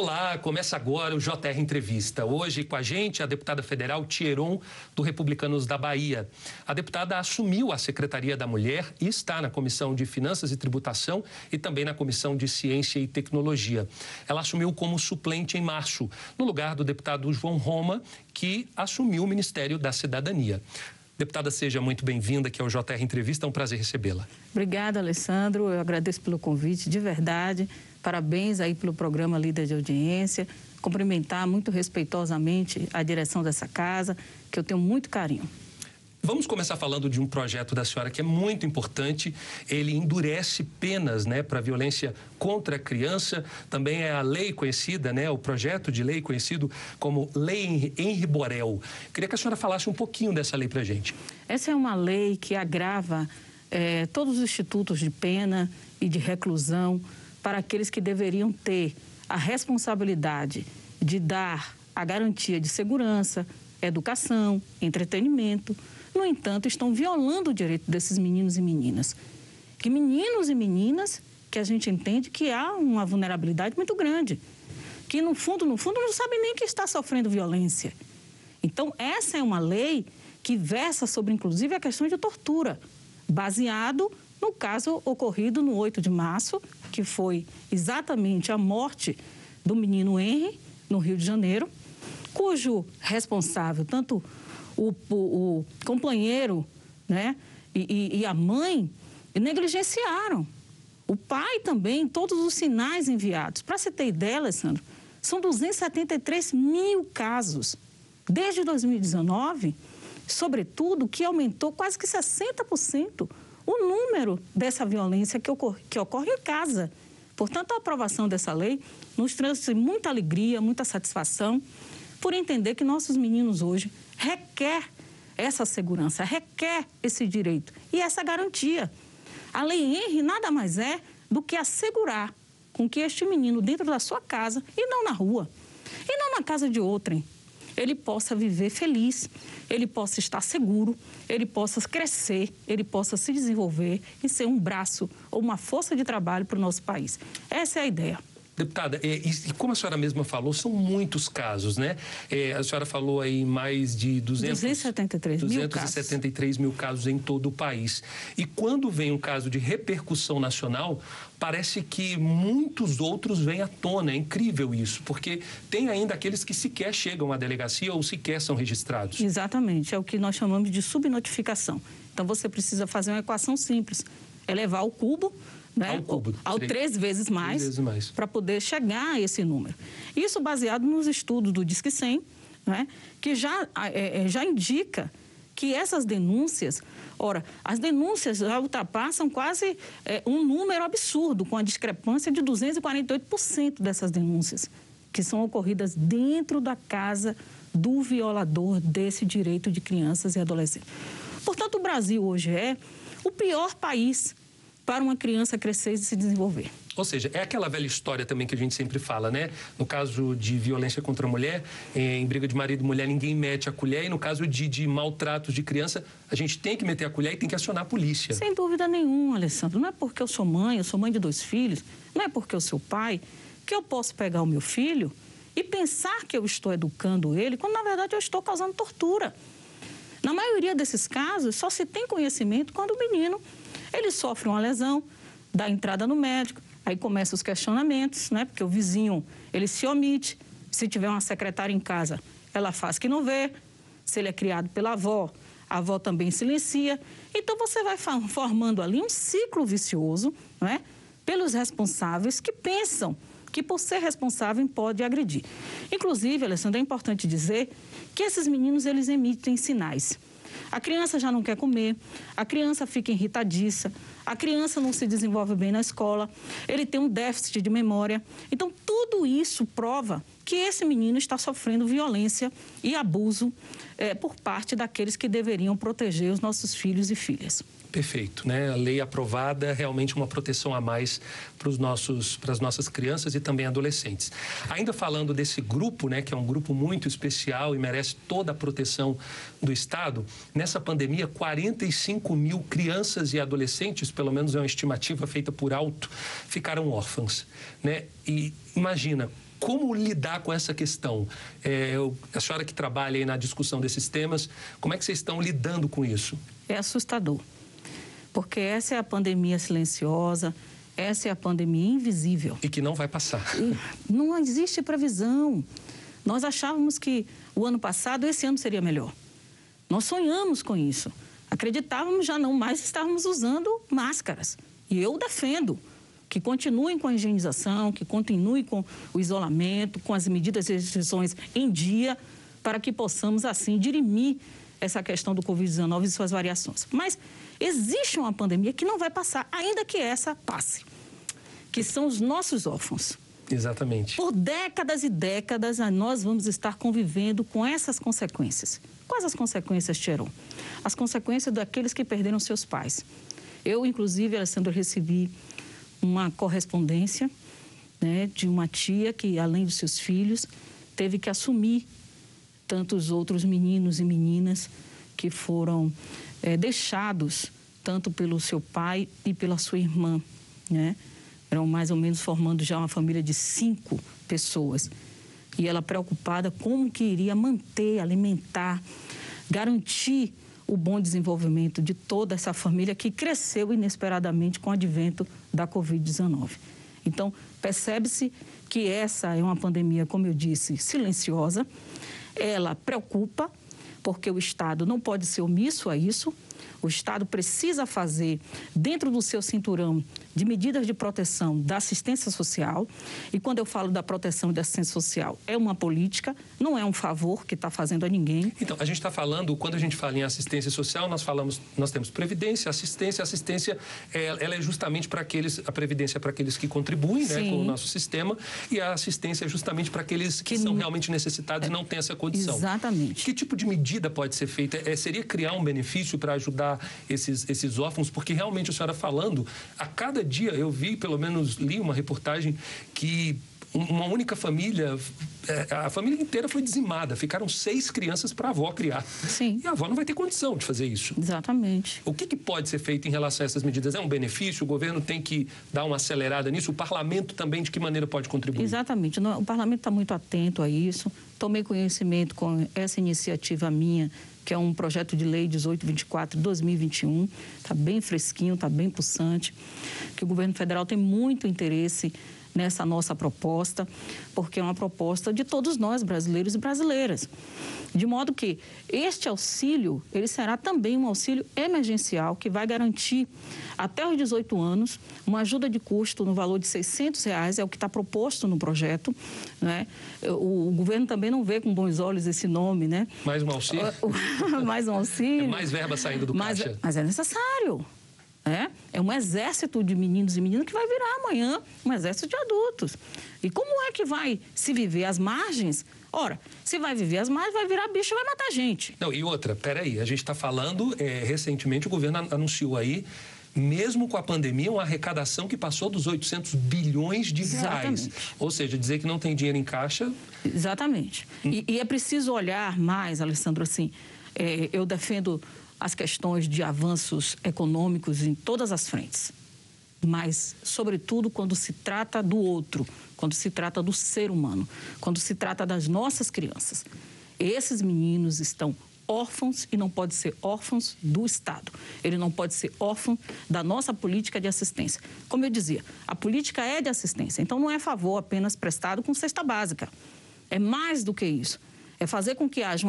Olá, começa agora o JR Entrevista. Hoje com a gente a deputada federal Tieron, do Republicanos da Bahia. A deputada assumiu a Secretaria da Mulher e está na Comissão de Finanças e Tributação e também na Comissão de Ciência e Tecnologia. Ela assumiu como suplente em março, no lugar do deputado João Roma, que assumiu o Ministério da Cidadania. Deputada, seja muito bem-vinda aqui ao JR Entrevista, é um prazer recebê-la. Obrigada, Alessandro. Eu agradeço pelo convite, de verdade. Parabéns aí pelo programa Líder de Audiência. Cumprimentar muito respeitosamente a direção dessa casa, que eu tenho muito carinho. Vamos começar falando de um projeto da senhora que é muito importante. Ele endurece penas né, para violência contra a criança. Também é a lei conhecida, né, o projeto de lei conhecido como Lei Henri Borel. Queria que a senhora falasse um pouquinho dessa lei para a gente. Essa é uma lei que agrava é, todos os institutos de pena e de reclusão para aqueles que deveriam ter a responsabilidade de dar a garantia de segurança, educação, entretenimento. No entanto, estão violando o direito desses meninos e meninas. Que meninos e meninas que a gente entende que há uma vulnerabilidade muito grande, que no fundo, no fundo, não sabem nem que está sofrendo violência. Então, essa é uma lei que versa sobre, inclusive, a questão de tortura, baseado no caso ocorrido no 8 de março, que foi exatamente a morte do menino Henry, no Rio de Janeiro, cujo responsável, tanto o, o, o companheiro né, e, e, e a mãe, negligenciaram. O pai também, todos os sinais enviados. Para você ter ideia, Alessandro, são 273 mil casos. Desde 2019, sobretudo, que aumentou quase que 60% o número dessa violência que ocorre, que ocorre em casa. Portanto, a aprovação dessa lei nos trouxe muita alegria, muita satisfação, por entender que nossos meninos hoje requer essa segurança, requer esse direito e essa garantia. A Lei Henry nada mais é do que assegurar com que este menino, dentro da sua casa, e não na rua, e não na casa de outrem, ele possa viver feliz, ele possa estar seguro, ele possa crescer, ele possa se desenvolver e ser um braço ou uma força de trabalho para o nosso país. Essa é a ideia. Deputada, e, e, como a senhora mesma falou, são muitos casos, né? É, a senhora falou aí mais de 200, 273, 273 mil, casos. mil casos em todo o país. E quando vem um caso de repercussão nacional, parece que muitos outros vêm à tona. É incrível isso, porque tem ainda aqueles que sequer chegam à delegacia ou sequer são registrados. Exatamente, é o que nós chamamos de subnotificação. Então você precisa fazer uma equação simples, elevar o cubo né? Ao cubo. Ao três vezes mais, mais. para poder chegar a esse número. Isso baseado nos estudos do Disque 100, né? que já, é, é, já indica que essas denúncias, ora, as denúncias já ultrapassam quase é, um número absurdo, com a discrepância de 248% dessas denúncias, que são ocorridas dentro da casa do violador desse direito de crianças e adolescentes. Portanto, o Brasil hoje é o pior país para uma criança crescer e se desenvolver. Ou seja, é aquela velha história também que a gente sempre fala, né? No caso de violência contra a mulher, em briga de marido e mulher, ninguém mete a colher. E no caso de, de maltratos de criança, a gente tem que meter a colher e tem que acionar a polícia. Sem dúvida nenhuma, Alessandro. Não é porque eu sou mãe, eu sou mãe de dois filhos, não é porque eu sou pai, que eu posso pegar o meu filho e pensar que eu estou educando ele, quando na verdade eu estou causando tortura. Na maioria desses casos, só se tem conhecimento quando o menino ele sofre uma lesão, dá entrada no médico, aí começam os questionamentos, né? Porque o vizinho, ele se omite. Se tiver uma secretária em casa, ela faz que não vê. Se ele é criado pela avó, a avó também silencia. Então você vai formando ali um ciclo vicioso, né? Pelos responsáveis que pensam que por ser responsável pode agredir. Inclusive, Alessandra, é importante dizer que esses meninos eles emitem sinais. A criança já não quer comer, a criança fica irritadiça, a criança não se desenvolve bem na escola, ele tem um déficit de memória. Então, tudo isso prova que esse menino está sofrendo violência e abuso é, por parte daqueles que deveriam proteger os nossos filhos e filhas. Perfeito, né? A lei aprovada, realmente uma proteção a mais para os nossos, para as nossas crianças e também adolescentes. Ainda falando desse grupo, né, que é um grupo muito especial e merece toda a proteção do Estado, nessa pandemia, 45 mil crianças e adolescentes, pelo menos é uma estimativa feita por alto, ficaram órfãs, né? E imagina Como lidar com essa questão? É, a senhora que trabalha aí na discussão desses temas, como é que vocês estão lidando com isso? É assustador, porque essa é a pandemia silenciosa, essa é a pandemia invisível. E que não vai passar. E não existe previsão. Nós achávamos que o ano passado, esse ano seria melhor. Nós sonhamos com isso. Acreditávamos já não mais estávamos usando máscaras. E eu defendo que continuem com a higienização, que continuem com o isolamento, com as medidas e restrições em dia, para que possamos, assim, dirimir essa questão do Covid-19 e suas variações. Mas existe uma pandemia que não vai passar, ainda que essa passe, que são os nossos órfãos. Exatamente. Por décadas e décadas, nós vamos estar convivendo com essas consequências. Quais as consequências, Tcheron? As consequências daqueles que perderam seus pais. Eu, inclusive, Alessandro, recebi uma correspondência né, de uma tia que, além dos seus filhos, teve que assumir tantos outros meninos e meninas que foram é, deixados tanto pelo seu pai e pela sua irmã, né? Eram mais ou menos formando já uma família de cinco pessoas. E ela preocupada como que iria manter, alimentar, garantir o bom desenvolvimento de toda essa família que cresceu inesperadamente com o advento da Covid-19. Então, percebe-se que essa é uma pandemia, como eu disse, silenciosa. Ela preocupa, porque o Estado não pode ser omisso a isso. O Estado precisa fazer, dentro do seu cinturão de medidas de proteção da assistência social. E quando eu falo da proteção da assistência social, é uma política, não é um favor que está fazendo a ninguém. Então, a gente está falando, quando a gente fala em assistência social, nós falamos, nós temos previdência, assistência. Assistência, é, ela é justamente para aqueles, a previdência é para aqueles que contribuem né, com o nosso sistema e a assistência é justamente para aqueles que, que são realmente necessitados é, e não têm essa condição. Exatamente. Que tipo de medida pode ser feita? É, seria criar um benefício para ajudar esses, esses órfãos? Porque realmente a senhora falando, a cada dia eu vi, pelo menos li uma reportagem que uma única família, é, a família inteira foi dizimada. Ficaram seis crianças para a avó criar. Sim. E a avó não vai ter condição de fazer isso. Exatamente. O que, que, pode ser feito em relação a essas medidas? É um benefício? O governo tem que dar uma acelerada nisso? O parlamento também, de que maneira pode contribuir? Exatamente. O parlamento está muito atento a isso. Tomei conhecimento com essa iniciativa minha que é um projeto de lei 1824-2021, está bem fresquinho, está bem pulsante, que o governo federal tem muito interesse nessa nossa proposta, porque é uma proposta de todos nós, brasileiros e brasileiras. De modo que este auxílio, ele será também um auxílio emergencial que vai garantir até os 18 anos uma ajuda de custo no valor de 600 reais, é o que está proposto no projeto. Né? O, o, governo também não vê com bons olhos esse nome, né? Mais um auxílio? mais um auxílio. É mais verba saindo do mas, caixa. Mas é necessário. É, é um exército de meninos e meninas que vai virar amanhã um exército de adultos. E como é que vai se viver às margens? Ora, se vai viver às margens, vai virar bicho e vai matar gente. Não, e outra, peraí, a gente está falando, é, recentemente o governo anunciou aí mesmo com a pandemia, uma arrecadação que passou dos 800 bilhões de reais. Exatamente. Ou seja, dizer que não tem dinheiro em caixa. Exatamente. Hum. E, e, é preciso olhar mais, Alessandro, assim, é, eu defendo as questões de avanços econômicos em todas as frentes, mas, sobretudo, quando se trata do outro, quando se trata do ser humano, quando se trata das nossas crianças. Esses meninos estão órfãos e não pode ser órfãos do Estado. Ele não pode ser órfão da nossa política de assistência. Como eu dizia, a política é de assistência, então não é favor apenas prestado com cesta básica. É mais do que isso. É fazer com que haja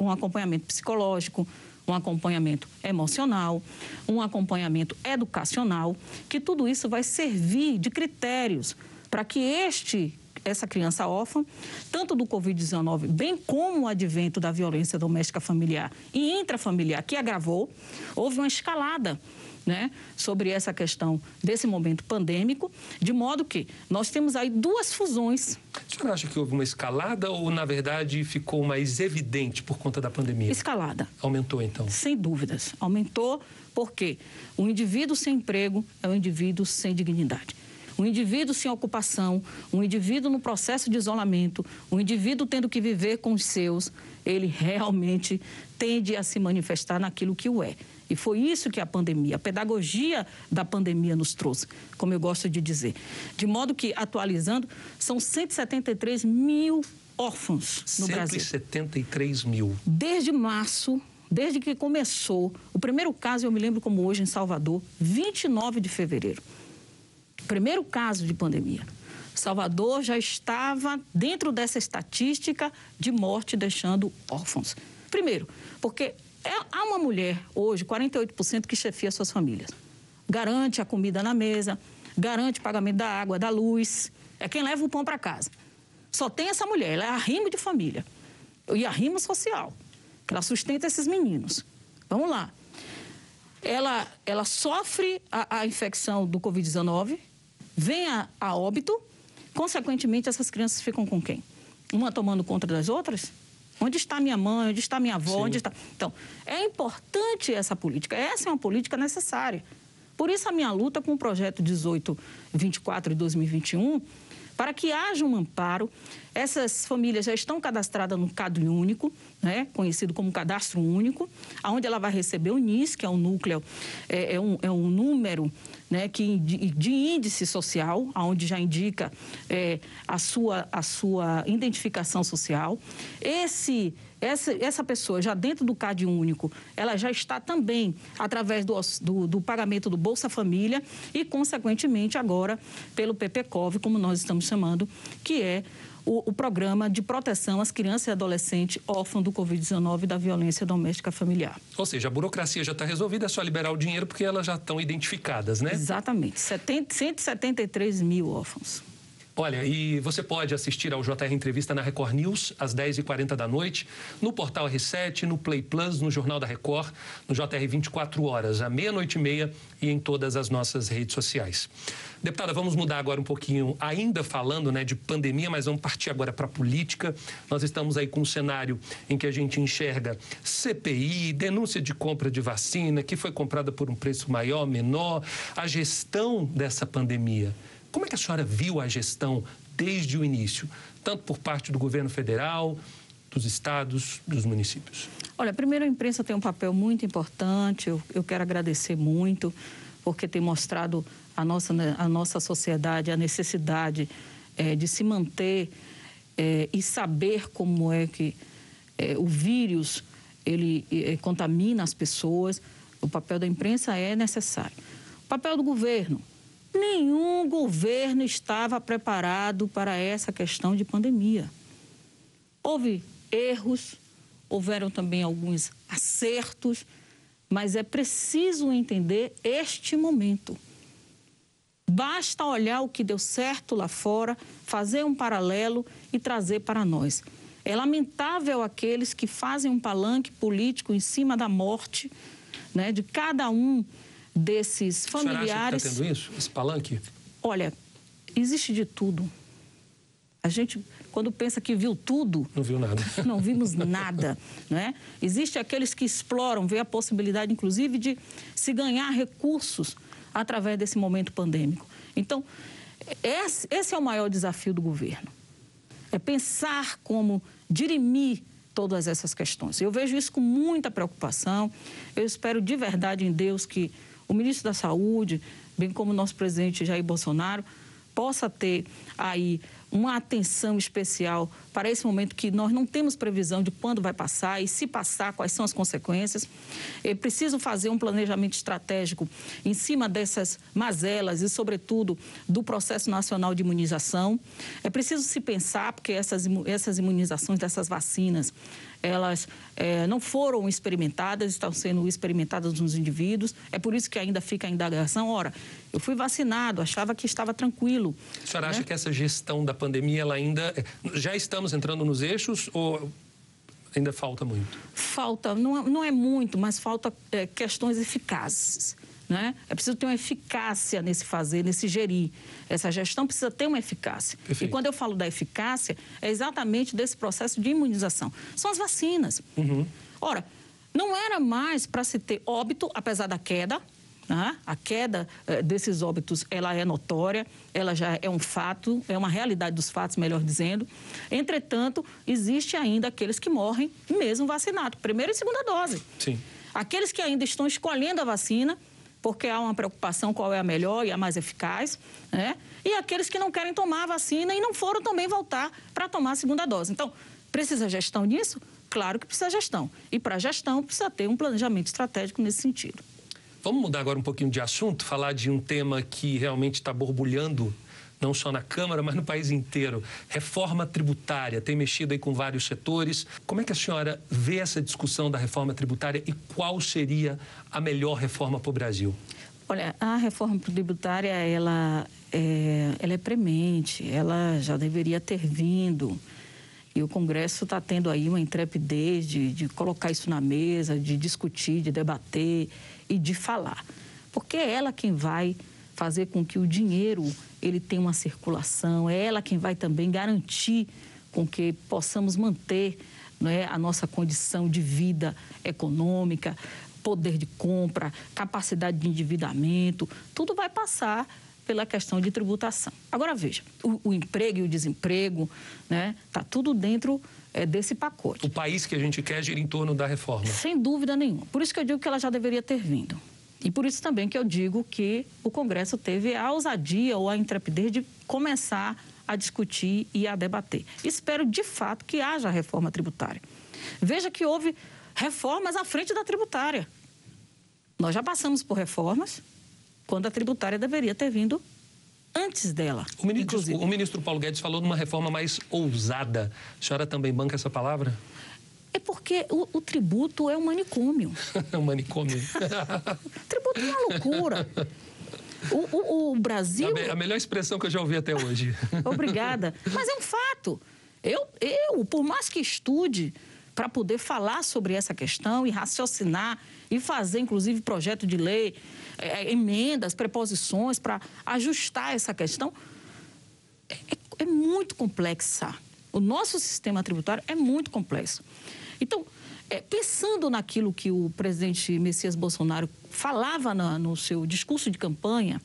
um acompanhamento psicológico, um acompanhamento emocional, um acompanhamento educacional, que tudo isso vai servir de critérios para que este essa criança órfã, tanto do Covid-19, bem como o advento da violência doméstica familiar e intrafamiliar, que agravou, houve uma escalada né, sobre essa questão desse momento pandêmico, de modo que nós temos aí duas fusões. A senhora acha que houve uma escalada ou, na verdade, ficou mais evidente por conta da pandemia? Escalada. Aumentou, então? Sem dúvidas. Aumentou porque o indivíduo sem emprego é um indivíduo sem dignidade. Um indivíduo sem ocupação, um indivíduo no processo de isolamento, um indivíduo tendo que viver com os seus, ele realmente tende a se manifestar naquilo que o é. E foi isso que a pandemia, a pedagogia da pandemia nos trouxe, como eu gosto de dizer. De modo que, atualizando, são 173 mil órfãos no 173 Brasil. 173 mil. Desde março, desde que começou, o primeiro caso, eu me lembro como hoje, em Salvador, 29 de fevereiro. Primeiro caso de pandemia. Salvador já estava dentro dessa estatística de morte deixando órfãos. Primeiro, porque é, há uma mulher hoje, 48%, que chefia suas famílias. Garante a comida na mesa, garante o pagamento da água, da luz, é quem leva o pão para casa. Só tem essa mulher, ela é arrimo de família e arrimo social. Ela sustenta esses meninos. Vamos lá. Ela, ela sofre a, a infecção do Covid-19, vem a, a óbito, consequentemente, essas crianças ficam com quem? Uma tomando conta das outras? Onde está minha mãe? Onde está minha avó? Onde está... Então, é importante essa política. Essa é uma política necessária. Por isso, a minha luta com o projeto 1824 de 2021 para que haja um amparo. Essas famílias já estão cadastradas no Cadastro Único, né, conhecido como Cadastro Único, onde ela vai receber o NIS, que é um núcleo, é, é, um, é um número né, que, de, de, índice social, onde já indica é, a, sua, a sua identificação social. Esse essa, essa pessoa já dentro do CAD único, ela já está também através do, do, do pagamento do Bolsa Família e, consequentemente, agora pelo PPCOV, como nós estamos chamando, que é o, o, programa de proteção às crianças e adolescentes órfãos do Covid-19 e da violência doméstica familiar. Ou seja, a burocracia já está resolvida, é só liberar o dinheiro porque elas já estão identificadas, né? Exatamente. 70, 173 mil órfãos. Olha, e você pode assistir ao JR Entrevista na Record News às 10h40 da noite, no portal R7, no Play Plus, no Jornal da Record, no JR 24 horas, à meia-noite e meia e em todas as nossas redes sociais. Deputada, vamos mudar agora um pouquinho, ainda falando né, de pandemia, mas vamos partir agora para a política. Nós estamos aí com um cenário em que a gente enxerga CPI, denúncia de compra de vacina, que foi comprada por um preço maior, menor, a gestão dessa pandemia. Como é que a senhora viu a gestão desde o início, tanto por parte do governo federal, dos estados, dos municípios? Olha, primeiro a imprensa tem um papel muito importante, eu, eu quero agradecer muito, porque tem mostrado a nossa, a nossa sociedade a necessidade é, de se manter é, e saber como é que é, o vírus ele contamina as pessoas. O papel da imprensa é necessário. O papel do governo, Nenhum governo estava preparado para essa questão de pandemia. Houve erros, houveram também alguns acertos, mas é preciso entender este momento. Basta olhar o que deu certo lá fora, fazer um paralelo e trazer para nós. É lamentável aqueles que fazem um palanque político em cima da morte né, de cada um desses familiares. Você está tendo isso, esse palanque? Olha, existe de tudo. A gente, quando pensa que viu tudo... Não viu nada. Não vimos nada, né? Existe aqueles que exploram, vê a possibilidade, inclusive, de se ganhar recursos através desse momento pandêmico. Então, esse é o maior desafio do governo. É pensar como dirimir todas essas questões. Eu vejo isso com muita preocupação. Eu espero de verdade em Deus que o ministro da Saúde, bem como o nosso presidente Jair Bolsonaro, possa ter aí uma atenção especial para esse momento que nós não temos previsão de quando vai passar e se passar, quais são as consequências. É preciso fazer um planejamento estratégico em cima dessas mazelas e, sobretudo, do processo nacional de imunização. É preciso se pensar, porque essas, essas imunizações dessas vacinas, elas é, não foram experimentadas, estão sendo experimentadas nos indivíduos. É por isso que ainda fica a indagação. Ora, eu fui vacinado, achava que estava tranquilo. A senhora né? acha que essa gestão da pandemia, ela ainda. Já estamos entrando nos eixos ou ainda falta muito? Falta, não, é, não é muito, mas falta é, questões eficazes. Né? É preciso ter uma eficácia nesse fazer, nesse gerir. Essa gestão precisa ter uma eficácia. Perfeito. E quando eu falo da eficácia, é exatamente desse processo de imunização. São as vacinas. Uhum. Ora, não era mais para se ter óbito, apesar da queda, né? A queda eh, desses óbitos ela é notória, ela já é um fato, é uma realidade dos fatos, melhor dizendo. Entretanto, existe ainda aqueles que morrem mesmo vacinados, primeira e segunda dose. Sim. Aqueles que ainda estão escolhendo a vacina, porque há uma preocupação qual é a melhor e a mais eficaz, né? E aqueles que não querem tomar a vacina e não foram também voltar para tomar a segunda dose. Então, precisa gestão nisso? Claro que precisa gestão. E para gestão precisa ter um planejamento estratégico nesse sentido. Vamos mudar agora um pouquinho de assunto, falar de um tema que realmente está borbulhando não só na Câmara, mas no país inteiro. Reforma tributária tem mexido aí com vários setores. Como é que a senhora vê essa discussão da reforma tributária e qual seria a melhor reforma para o Brasil? Olha, a reforma tributária, ela é, ela é premente, ela já deveria ter vindo. E o Congresso está tendo aí uma intrepidez de, de colocar isso na mesa, de discutir, de debater e de falar. Porque é ela quem vai fazer com que o dinheiro ele tenha uma circulação, é ela quem vai também garantir com que possamos manter é, a nossa condição de vida econômica, poder de compra, capacidade de endividamento, tudo vai passar pela questão de tributação. Agora veja, o, o emprego e o desemprego, né, tá tudo dentro é, desse pacote. O país que a gente quer gira em torno da reforma. Sem dúvida nenhuma. Por isso que eu digo que ela já deveria ter vindo. E por isso também que eu digo que o Congresso teve a ousadia ou a intrepidez de começar a discutir e a debater. Espero, de fato, que haja reforma tributária. Veja que houve reformas à frente da tributária. Nós já passamos por reformas quando a tributária deveria ter vindo antes dela. O ministro, o ministro Paulo Guedes falou de uma reforma mais ousada. A senhora também banca essa palavra? É porque o, o tributo é um manicômio. É um manicômio. tributo é uma loucura. O, o, o Brasil. A, a, melhor expressão que eu já ouvi até hoje. Obrigada. Mas é um fato. Eu, eu por mais que estude para poder falar sobre essa questão e raciocinar e fazer, inclusive, projeto de lei, é, é emendas, preposições para ajustar essa questão, é, é, é muito complexa. O nosso sistema tributário é muito complexo. Então, é, pensando naquilo que o presidente Messias Bolsonaro falava na, no seu discurso de campanha,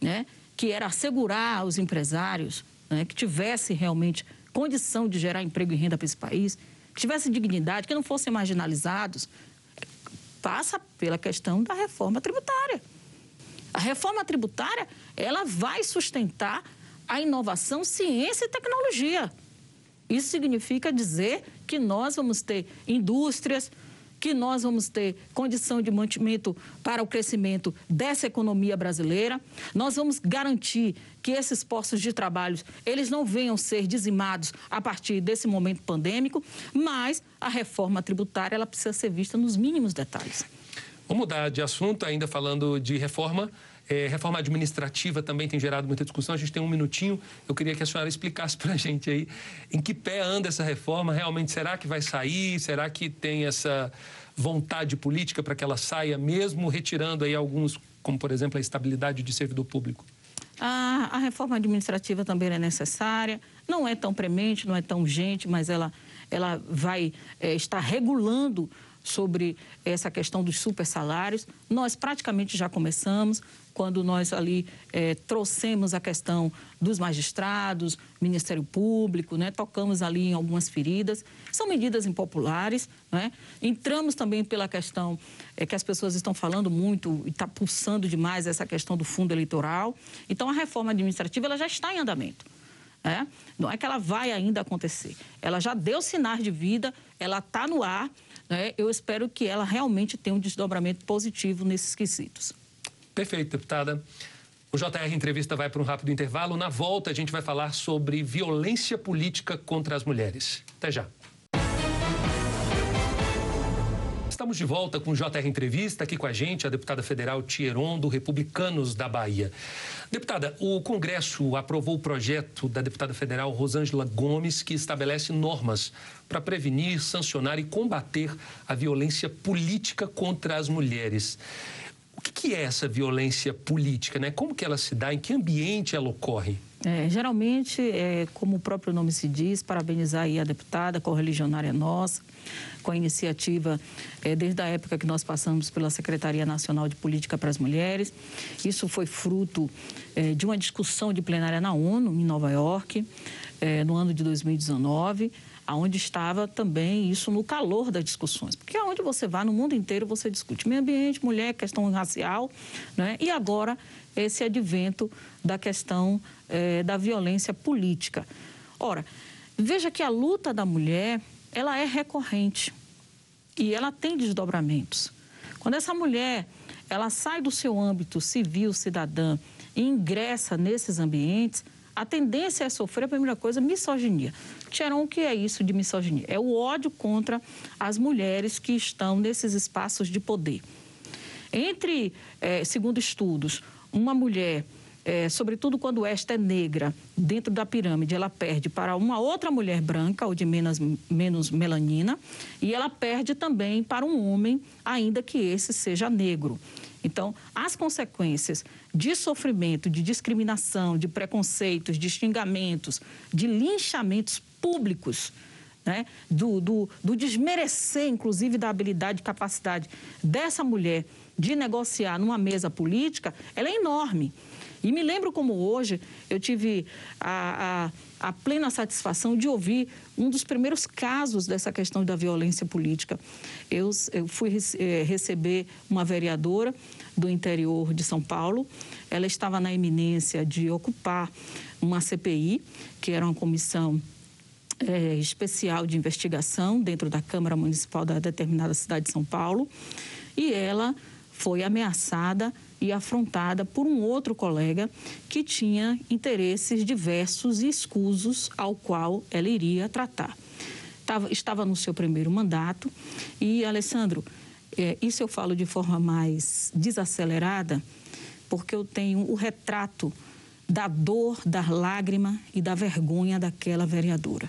né, que era assegurar os empresários né, que tivessem realmente condição de gerar emprego e renda para esse país, que tivessem dignidade, que não fossem marginalizados, passa pela questão da reforma tributária. A reforma tributária, ela vai sustentar a inovação, ciência e tecnologia. Isso significa dizer que nós vamos ter indústrias, que nós vamos ter condição de mantimento para o crescimento dessa economia brasileira. Nós vamos garantir que esses postos de trabalho eles não venham ser dizimados a partir desse momento pandêmico, mas a reforma tributária ela precisa ser vista nos mínimos detalhes. Vamos mudar de assunto, ainda falando de reforma. É, reforma administrativa também tem gerado muita discussão. A gente tem um minutinho. Eu queria que a senhora explicasse para a gente aí em que pé anda essa reforma. Realmente, será que vai sair? Será que tem essa vontade política para que ela saia, mesmo retirando aí alguns, como por exemplo a estabilidade de servidor público? A, a reforma administrativa também é necessária. Não é tão premente, não é tão urgente, mas ela, ela vai é, estar regulando sobre essa questão dos super salários. Nós praticamente já começamos quando nós ali é, trouxemos a questão dos magistrados, Ministério Público, né, tocamos ali em algumas feridas. São medidas impopulares. Né? Entramos também pela questão é, que as pessoas estão falando muito e está pulsando demais essa questão do fundo eleitoral. Então, a reforma administrativa ela já está em andamento. Né? Não é que ela vai ainda acontecer. Ela já deu sinais de vida, ela está no ar. Né? Eu espero que ela realmente tenha um desdobramento positivo nesses quesitos. Perfeito, deputada. O JR Entrevista vai para um rápido intervalo. Na volta, a gente vai falar sobre violência política contra as mulheres. Até já. Estamos de volta com o JR Entrevista. Aqui com a gente a deputada federal Tieron, do Republicanos da Bahia. Deputada, o Congresso aprovou o projeto da deputada federal Rosângela Gomes, que estabelece normas para prevenir, sancionar e combater a violência política contra as mulheres. O que é essa violência política? Né? Como que ela se dá? Em que ambiente ela ocorre? É, geralmente, é, como o próprio nome se diz, parabenizar aí a deputada, correligionária nossa, com a iniciativa é, desde a época que nós passamos pela Secretaria Nacional de Política para as Mulheres. Isso foi fruto é, de uma discussão de plenária na ONU, em Nova York, é, no ano de 2019. Aonde estava também isso no calor das discussões. Porque aonde você vai, no mundo inteiro, você discute meio ambiente, mulher, questão racial, né? e agora esse advento da questão eh, da violência política. Ora, veja que a luta da mulher, ela é recorrente e ela tem desdobramentos. Quando essa mulher, ela sai do seu âmbito civil, cidadã, e ingressa nesses ambientes, a tendência é sofrer, a primeira coisa, misoginia. Tiaron, o que é isso de misoginia? É o ódio contra as mulheres que estão nesses espaços de poder. Entre, eh, segundo estudos, uma mulher, eh, sobretudo quando esta é negra, dentro da pirâmide, ela perde para uma outra mulher branca ou de menos, menos melanina, e ela perde também para um homem, ainda que esse seja negro. Então, as consequências de sofrimento, de discriminação, de preconceitos, de xingamentos, de linchamentos públicos, né? do, do, do desmerecer, inclusive, da habilidade e capacidade dessa mulher de negociar numa mesa política, ela é enorme. E me lembro como hoje eu tive a, a, a, plena satisfação de ouvir um dos primeiros casos dessa questão da violência política. Eu, eu fui é, receber uma vereadora do interior de São Paulo. Ela estava na iminência de ocupar uma CPI, que era uma comissão é, especial de investigação dentro da Câmara Municipal da determinada cidade de São Paulo. E ela foi ameaçada e afrontada por um outro colega que tinha interesses diversos e escusos ao qual ela iria tratar. Tava, estava no seu primeiro mandato e, Alessandro, é, isso eu falo de forma mais desacelerada, porque eu tenho o retrato da dor, da lágrima e da vergonha daquela vereadora.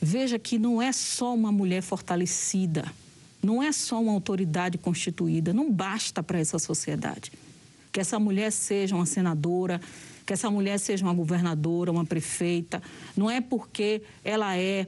Veja que não é só uma mulher fortalecida não é só uma autoridade constituída, não basta para essa sociedade. Que essa mulher seja uma senadora, que essa mulher seja uma governadora, uma prefeita, não é porque ela é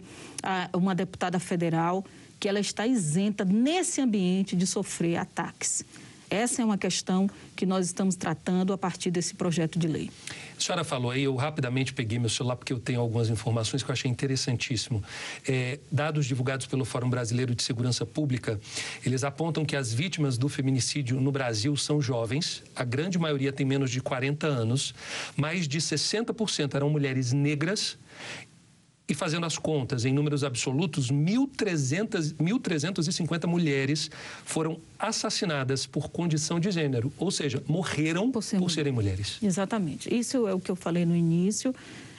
uma deputada federal que ela está isenta nesse ambiente de sofrer ataques. Essa é uma questão que nós estamos tratando a partir desse projeto de lei. A senhora falou aí, eu rapidamente peguei meu celular porque eu tenho algumas informações que eu achei interessantíssimo. É, dados divulgados pelo Fórum Brasileiro de Segurança Pública, eles apontam que as vítimas do feminicídio no Brasil são jovens, a grande maioria tem menos de 40 anos, mais de 60% eram mulheres negras e fazendo as contas em números absolutos, 1.350 mulheres foram assassinadas por condição de gênero, ou seja, morreram por, ser por serem mulheres. Exatamente. Isso é o que eu falei no início,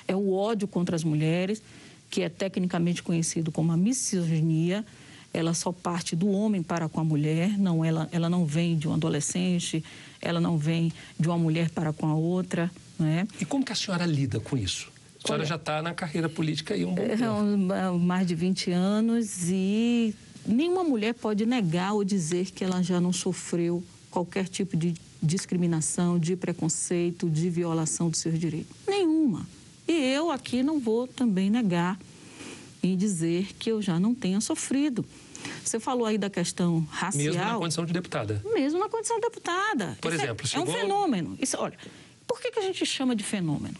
é o ódio contra as mulheres, que é tecnicamente conhecido como a misoginia. Ela só parte do homem para com a mulher, não ela, ela não vem de um adolescente, ela não vem de uma mulher para com a outra. Não é? E como que a senhora lida com isso? A senhora Olha, já está na carreira política aí um bom é, tempo. Mais de 20 anos e nenhuma mulher pode negar ou dizer que ela já não sofreu qualquer tipo de discriminação, de preconceito, de violação dos seus direitos. Nenhuma. E eu aqui não vou também negar e dizer que eu já não tenha sofrido. Você falou aí da questão racial. Mesmo na condição de deputada. Mesmo na condição de deputada. Por Isso é exemplo, é, chegou... é um fenômeno. Isso, olha, por que, que a gente chama de fenômeno?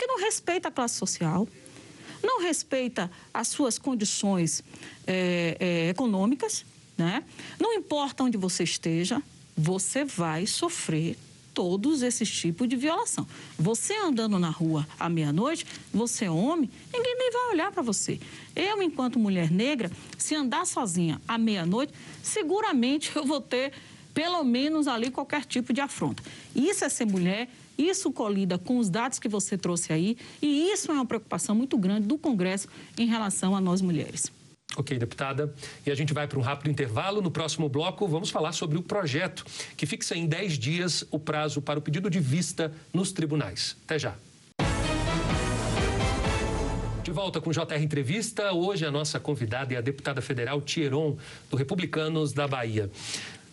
Porque não respeita a classe social, não respeita as suas condições é, é, econômicas, né? Não importa onde você esteja, você vai sofrer todos esses tipos de violação. Você andando na rua à meia-noite, você é homem, ninguém nem vai olhar para você. Eu, enquanto mulher negra, se andar sozinha à meia-noite, seguramente eu vou ter pelo menos ali qualquer tipo de afronta. Isso é ser mulher, isso colida com os dados que você trouxe aí, e isso é uma preocupação muito grande do Congresso em relação a nós mulheres. Ok, deputada. E a gente vai para um rápido intervalo. No próximo bloco, vamos falar sobre o projeto que fixa em 10 dias o prazo para o pedido de vista nos tribunais. Até já. De volta com JR Entrevista. Hoje a nossa convidada é a deputada federal Tieron, do Republicanos da Bahia.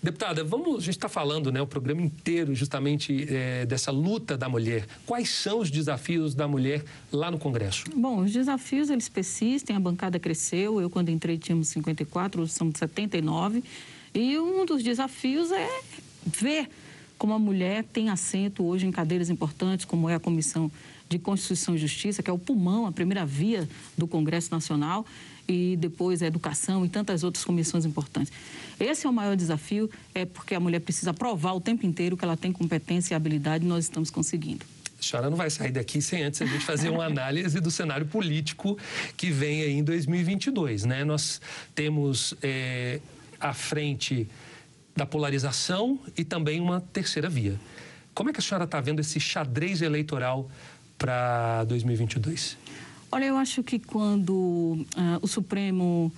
Deputada, vamos, a gente está falando né, o programa inteiro justamente é, dessa luta da mulher. Quais são os desafios da mulher lá no Congresso? Bom, os desafios eles persistem, a bancada cresceu, eu quando entrei tínhamos 54, hoje somos 79, e um dos desafios é ver como a mulher tem assento hoje em cadeiras importantes, como é a Comissão de Constituição e Justiça, que é o pulmão, a primeira via do Congresso Nacional, e depois a educação e tantas outras comissões importantes. Esse é o maior desafio, é porque a mulher precisa provar o tempo inteiro que ela tem competência e habilidade e nós estamos conseguindo. A senhora não vai sair daqui sem antes a gente fazer uma análise do cenário político que vem aí em 2022, né? Nós temos é, à frente da polarização e também uma terceira via. Como é que a senhora está vendo esse xadrez eleitoral para 2022? Olha, eu acho que quando uh, o Supremo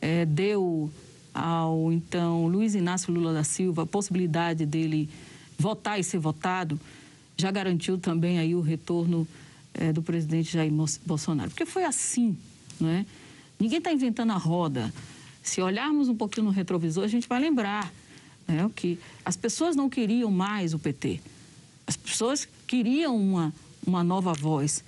eh, deu ao então Luiz Inácio Lula da Silva a possibilidade dele votar e ser votado, já garantiu também aí o retorno eh, do presidente Jair Bolsonaro. Porque foi assim, não é? Ninguém está inventando a roda. Se olharmos um pouquinho no retrovisor, a gente vai lembrar né, que as pessoas não queriam mais o PT. As pessoas queriam uma, uma nova voz.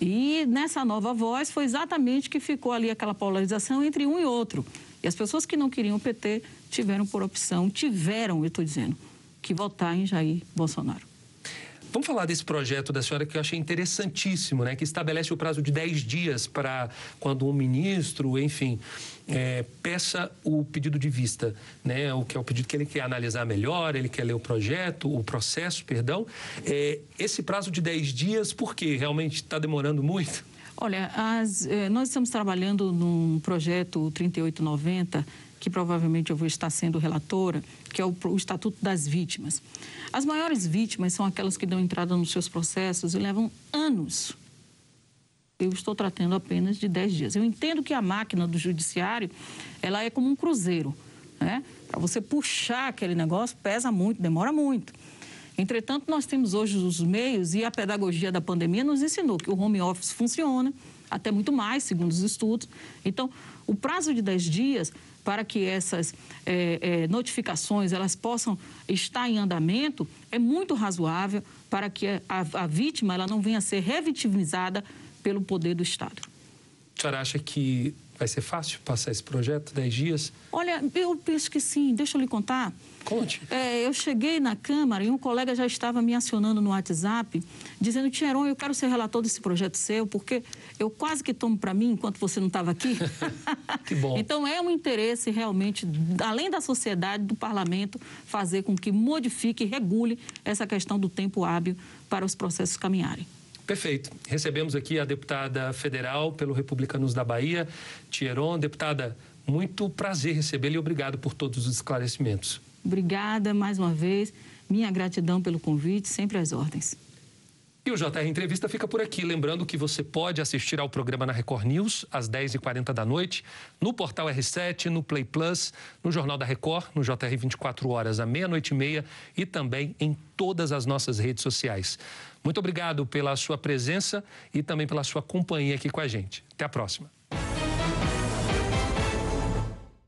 E nessa nova voz foi exatamente que ficou ali aquela polarização entre um e outro. E as pessoas que não queriam o PT tiveram por opção, tiveram, eu estou dizendo, que votar em Jair Bolsonaro. Vamos falar desse projeto da senhora que eu achei interessantíssimo, né? Que estabelece o prazo de 10 dias para quando um ministro, enfim, é, peça o pedido de vista, né? O que é o pedido que ele quer analisar melhor, ele quer ler o projeto, o processo, perdão. É, esse prazo de 10 dias, por quê? Realmente está demorando muito? Olha, as, eh, nós estamos trabalhando num projeto 3890 que provavelmente eu vou estar sendo relatora, que é o, o, Estatuto das Vítimas. As maiores vítimas são aquelas que dão entrada nos seus processos e levam anos. Eu estou tratando apenas de 10 dias. Eu entendo que a máquina do judiciário, ela é como um cruzeiro, né? Para você puxar aquele negócio, pesa muito, demora muito. Entretanto, nós temos hoje os meios e a pedagogia da pandemia nos ensinou que o home office funciona, até muito mais, segundo os estudos. Então, o prazo de 10 dias para que essas é, é, notificações elas possam estar em andamento é muito razoável para que a, a vítima ela não venha a ser revitimizada pelo poder do Estado. A senhora acha que vai ser fácil passar esse projeto, 10 dias? Olha, eu penso que sim. Deixa eu lhe contar. Conte. É, eu cheguei na Câmara e um colega já estava me acionando no WhatsApp, dizendo: Tieron, eu quero ser relator desse projeto seu, porque eu quase que tomo para mim enquanto você não estava aqui. que bom. Então, é um interesse realmente, além da sociedade, do parlamento, fazer com que modifique e regule essa questão do tempo hábil para os processos caminharem. Perfeito. Recebemos aqui a deputada federal pelo Republicanos da Bahia, Tieron. Deputada, muito prazer recebê-la e obrigado por todos os esclarecimentos. Obrigada mais uma vez. Minha gratidão pelo convite, sempre às ordens. E o JR Entrevista fica por aqui. Lembrando que você pode assistir ao programa na Record News às 10h40 da noite, no portal R7, no Play Plus, no Jornal da Record, no JR 24 horas à meia-noite e meia e também em todas as nossas redes sociais. Muito obrigado pela sua presença e também pela sua companhia aqui com a gente. Até a próxima.